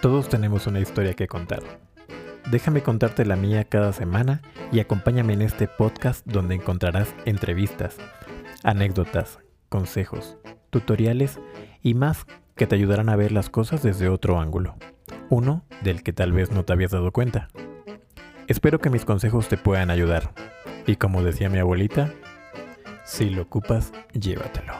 Todos tenemos una historia que contar. Déjame contarte la mía cada semana y acompáñame en este podcast donde encontrarás entrevistas, anécdotas, consejos, tutoriales y más que te ayudarán a ver las cosas desde otro ángulo. Uno del que tal vez no te habías dado cuenta. Espero que mis consejos te puedan ayudar. Y como decía mi abuelita, si lo ocupas, llévatelo.